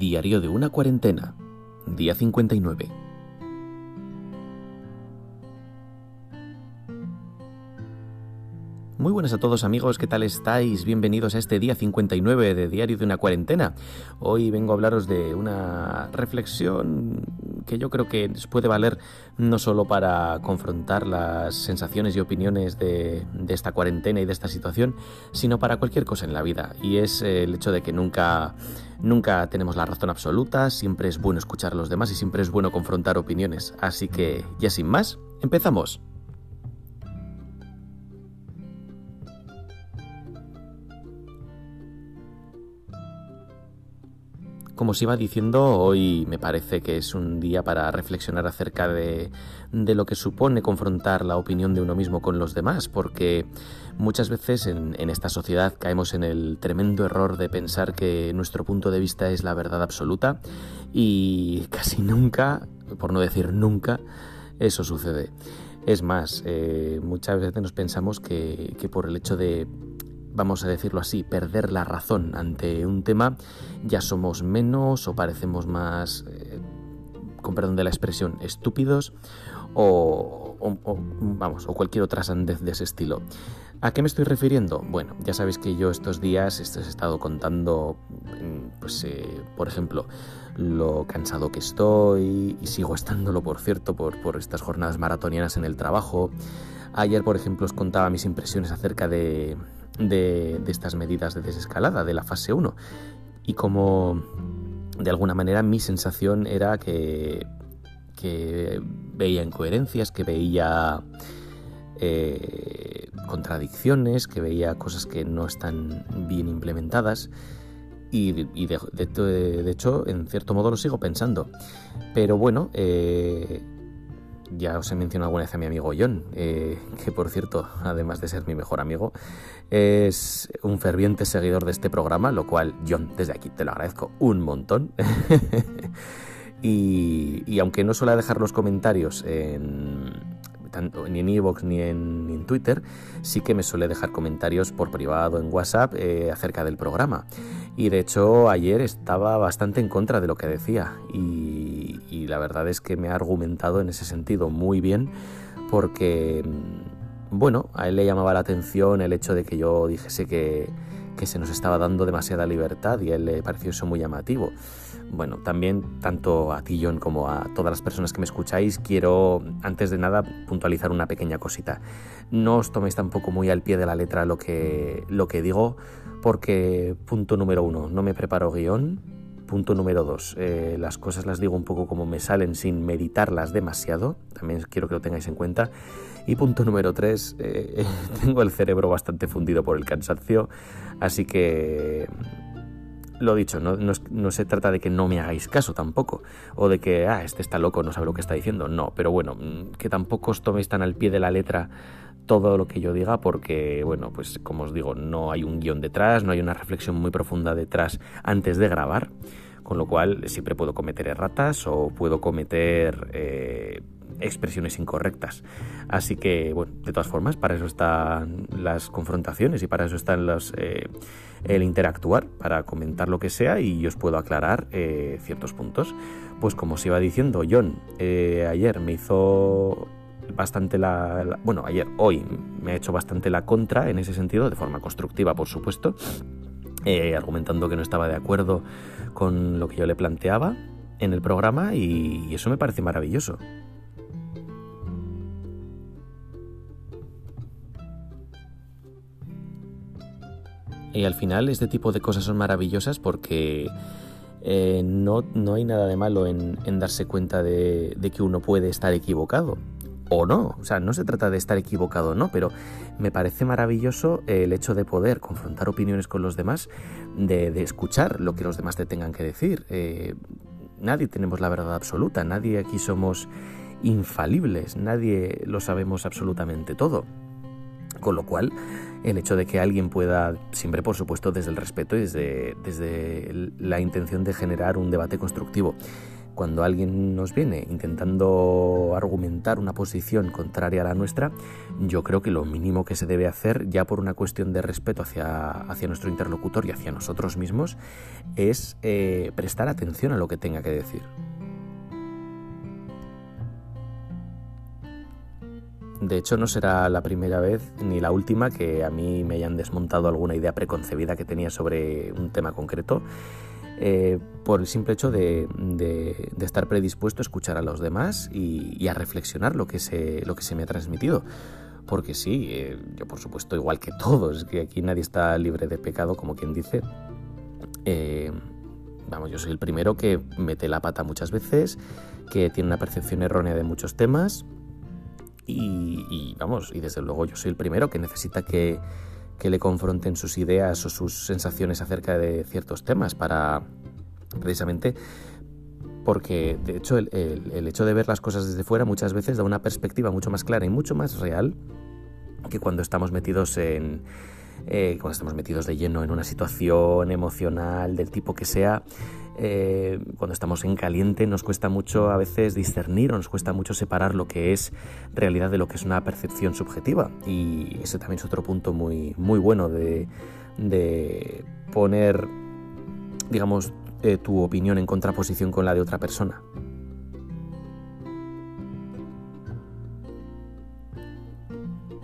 Diario de una cuarentena, día 59. Muy buenas a todos amigos, ¿qué tal estáis? Bienvenidos a este día 59 de Diario de una cuarentena. Hoy vengo a hablaros de una reflexión que yo creo que puede valer no solo para confrontar las sensaciones y opiniones de, de esta cuarentena y de esta situación, sino para cualquier cosa en la vida. Y es el hecho de que nunca, nunca tenemos la razón absoluta, siempre es bueno escuchar a los demás y siempre es bueno confrontar opiniones. Así que, ya sin más, empezamos. Como os iba diciendo, hoy me parece que es un día para reflexionar acerca de, de, lo que supone confrontar la opinión de uno mismo con los demás, porque muchas veces en, esta sociedad caemos en el tremendo error de pensar que nuestro punto de vista es la verdad absoluta y casi nunca, por no decir nunca, eso sucede. Es más, eh, muchas veces nos pensamos que, que por el hecho de vamos a decirlo así, perder la razón ante un tema, ya somos menos o parecemos más, eh, con perdón de la expresión, estúpidos o, o, vamos, o cualquier otra sandez de ese estilo. ¿A qué me estoy refiriendo? Bueno, ya sabéis que yo estos días he estado contando, pues, eh, por ejemplo, lo cansado que estoy y sigo estándolo, por cierto, por, por estas jornadas maratonianas en el trabajo. Ayer, por ejemplo, os contaba mis impresiones acerca de, de, de estas medidas de desescalada, de la fase 1. Y como de alguna manera mi sensación era que, que veía incoherencias, que veía eh, contradicciones, que veía cosas que no están bien implementadas. Y, de, de, hecho, en cierto modo lo sigo pensando. Pero bueno, eh, ya os he mencionado alguna vez a mi amigo John, eh, que por cierto, además de ser mi mejor amigo, es un ferviente seguidor de este programa, lo cual, John, desde aquí te lo agradezco un montón. y, y, aunque no suele dejar los comentarios en, tanto, ni en Evox ni en, Twitter, sí que me suele dejar comentarios por privado en WhatsApp eh, acerca del programa. Y de hecho ayer estaba bastante en contra de lo que decía la verdad es que me ha argumentado en ese sentido muy bien porque, bueno, a él le llamaba la atención el hecho de que yo dijese que, que se nos estaba dando demasiada libertad y a él le pareció eso muy llamativo. Bueno, también tanto a ti John como a todas las personas que me escucháis quiero antes de nada puntualizar una pequeña cosita. No os toméis tampoco muy al pie de la letra lo que, lo que digo porque punto número uno, no me preparo guion. Punto número dos, eh, las cosas las digo un poco como me salen sin meditarlas demasiado, también quiero que lo tengáis en cuenta. Y punto número tres, eh, tengo el cerebro bastante fundido por el cansancio, así que lo dicho, no, no, no, se trata de que no me hagáis caso tampoco, o de que, ah, este está loco, no sabe lo que está diciendo, no, pero bueno, mm, que tampoco os toméis tan al pie de la letra todo lo que yo diga, porque, bueno, pues como os digo, no hay un guion detrás, no hay una reflexión muy profunda detrás antes de grabar, con lo cual siempre puedo cometer erratas o puedo cometer... Eh, expresiones incorrectas. Así que, bueno, de todas formas, para eso están las confrontaciones y para eso están los, eh, el interactuar, para comentar lo que sea y os puedo aclarar eh, ciertos puntos. Pues como os iba diciendo, John, ayer me hizo bastante la, Bueno, ayer, hoy me ha hecho bastante la contra en ese sentido, de forma constructiva, por supuesto. argumentando que no estaba de acuerdo con lo que yo le planteaba en el programa y, eso me parece maravilloso. Y al final este tipo de cosas son maravillosas porque eh, no, no, hay nada de malo en, darse cuenta de, que uno puede estar equivocado. O no, o sea, no se trata de estar equivocado o no, pero me parece maravilloso el hecho de poder confrontar opiniones con los demás, de, escuchar lo que los demás te tengan que decir. Eh, nadie tenemos la verdad absoluta, nadie aquí somos infalibles, nadie lo sabemos absolutamente todo. Con lo cual, el hecho de que alguien pueda, siempre por supuesto desde el respeto y desde la intención de generar un debate constructivo, cuando alguien nos viene intentando argumentar una posición contraria a la nuestra, yo creo que lo mínimo que se debe hacer, ya por una cuestión de respeto hacia, hacia nuestro interlocutor y hacia nosotros mismos, es eh, prestar atención a lo que tenga que decir. De hecho, no será la primera vez ni la última que a mí me hayan desmontado alguna idea preconcebida que tenía sobre un tema concreto eh, por el simple hecho de, estar predispuesto a escuchar a los demás y, a reflexionar lo que, se, lo que se me ha transmitido. Porque sí, eh, yo por supuesto, igual que todos, que aquí nadie está libre de pecado, como quien dice, eh, vamos, yo soy el primero que mete la pata muchas veces, que tiene una percepción errónea de muchos temas y, vamos, y desde luego yo soy el primero que necesita que, le confronten sus ideas o sus sensaciones acerca de ciertos temas para precisamente porque de hecho el, hecho de ver las cosas desde fuera muchas veces da una perspectiva mucho más clara y mucho más real que cuando estamos metidos en eh, cuando estamos metidos de lleno en una situación emocional del tipo que sea eh, cuando estamos en caliente nos cuesta mucho a veces discernir o nos cuesta mucho separar lo que es realidad de lo que es una percepción subjetiva. Y ese también es otro punto muy, muy bueno de, poner, digamos, eh, tu opinión en contraposición con la de otra persona.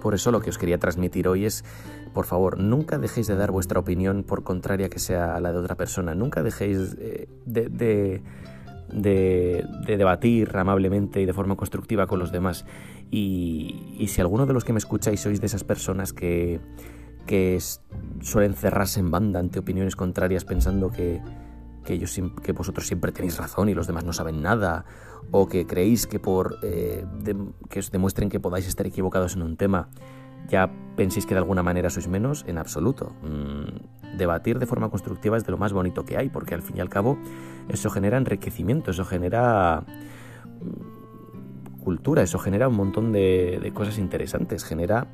Por eso lo que os quería transmitir hoy es por favor, nunca dejéis de dar vuestra opinión por contraria que sea a la de otra persona. Nunca dejéis eh, de, debatir amablemente y de forma constructiva con los demás. Y, si alguno de los que me escucháis sois de esas personas que, suelen cerrarse en banda ante opiniones contrarias pensando que, que vosotros siempre tenéis razón y los demás no saben nada, o que creéis que por eh, que os demuestren que podáis estar equivocados en un tema, ya penséis que de alguna manera sois menos, en absoluto. Mm, debatir de forma constructiva es de lo más bonito que hay, porque al fin y al cabo eso genera enriquecimiento, eso genera mm, cultura, eso genera un montón de, cosas interesantes, genera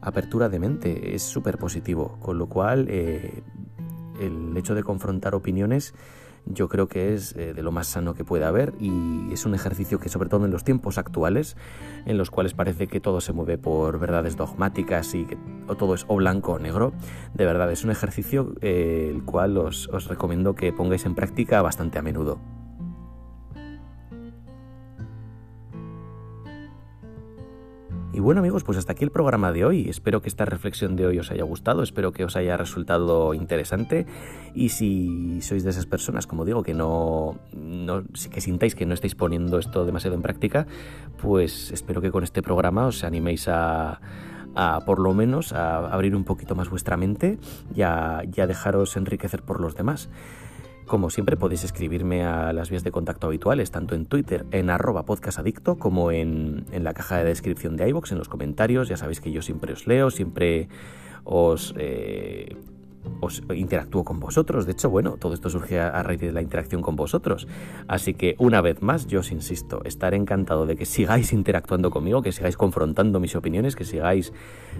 apertura de mente, es súper positivo, con lo cual eh, el hecho de confrontar opiniones yo creo que es eh, de lo más sano que puede haber y es un ejercicio que sobre todo en los tiempos actuales, en los cuales parece que todo se mueve por verdades dogmáticas y que todo es o blanco o negro, de verdad es un ejercicio eh, el cual os recomiendo que pongáis en práctica bastante a menudo. Y bueno amigos, pues hasta aquí el programa de hoy. Espero que esta reflexión de hoy os haya gustado, espero que os haya resultado interesante y si sois de esas personas, como digo, que no, que sintáis que no estáis poniendo esto demasiado en práctica, pues espero que con este programa os animéis a, por lo menos a abrir un poquito más vuestra mente y a, y a dejaros enriquecer por los demás. Como siempre podéis escribirme a las vías de contacto habituales, tanto en Twitter en arroba podcastadicto como en, en la caja de descripción de iVoox, en los comentarios. Ya sabéis que yo siempre os leo, siempre os eh, os interactúo con vosotros. De hecho, bueno, todo esto surge a, raíz de la interacción con vosotros. Así que, una vez más, yo os insisto, estaré encantado de que sigáis interactuando conmigo, que sigáis confrontando mis opiniones, que sigáis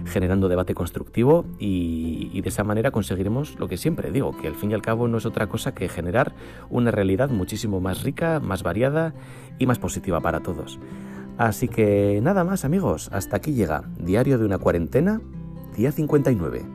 generando debate constructivo y, de esa manera conseguiremos lo que siempre digo, que al fin y al cabo no es otra cosa que generar una realidad muchísimo más rica, más variada y más positiva para todos. Así que nada más amigos, hasta aquí llega Diario de una cuarentena, día 59.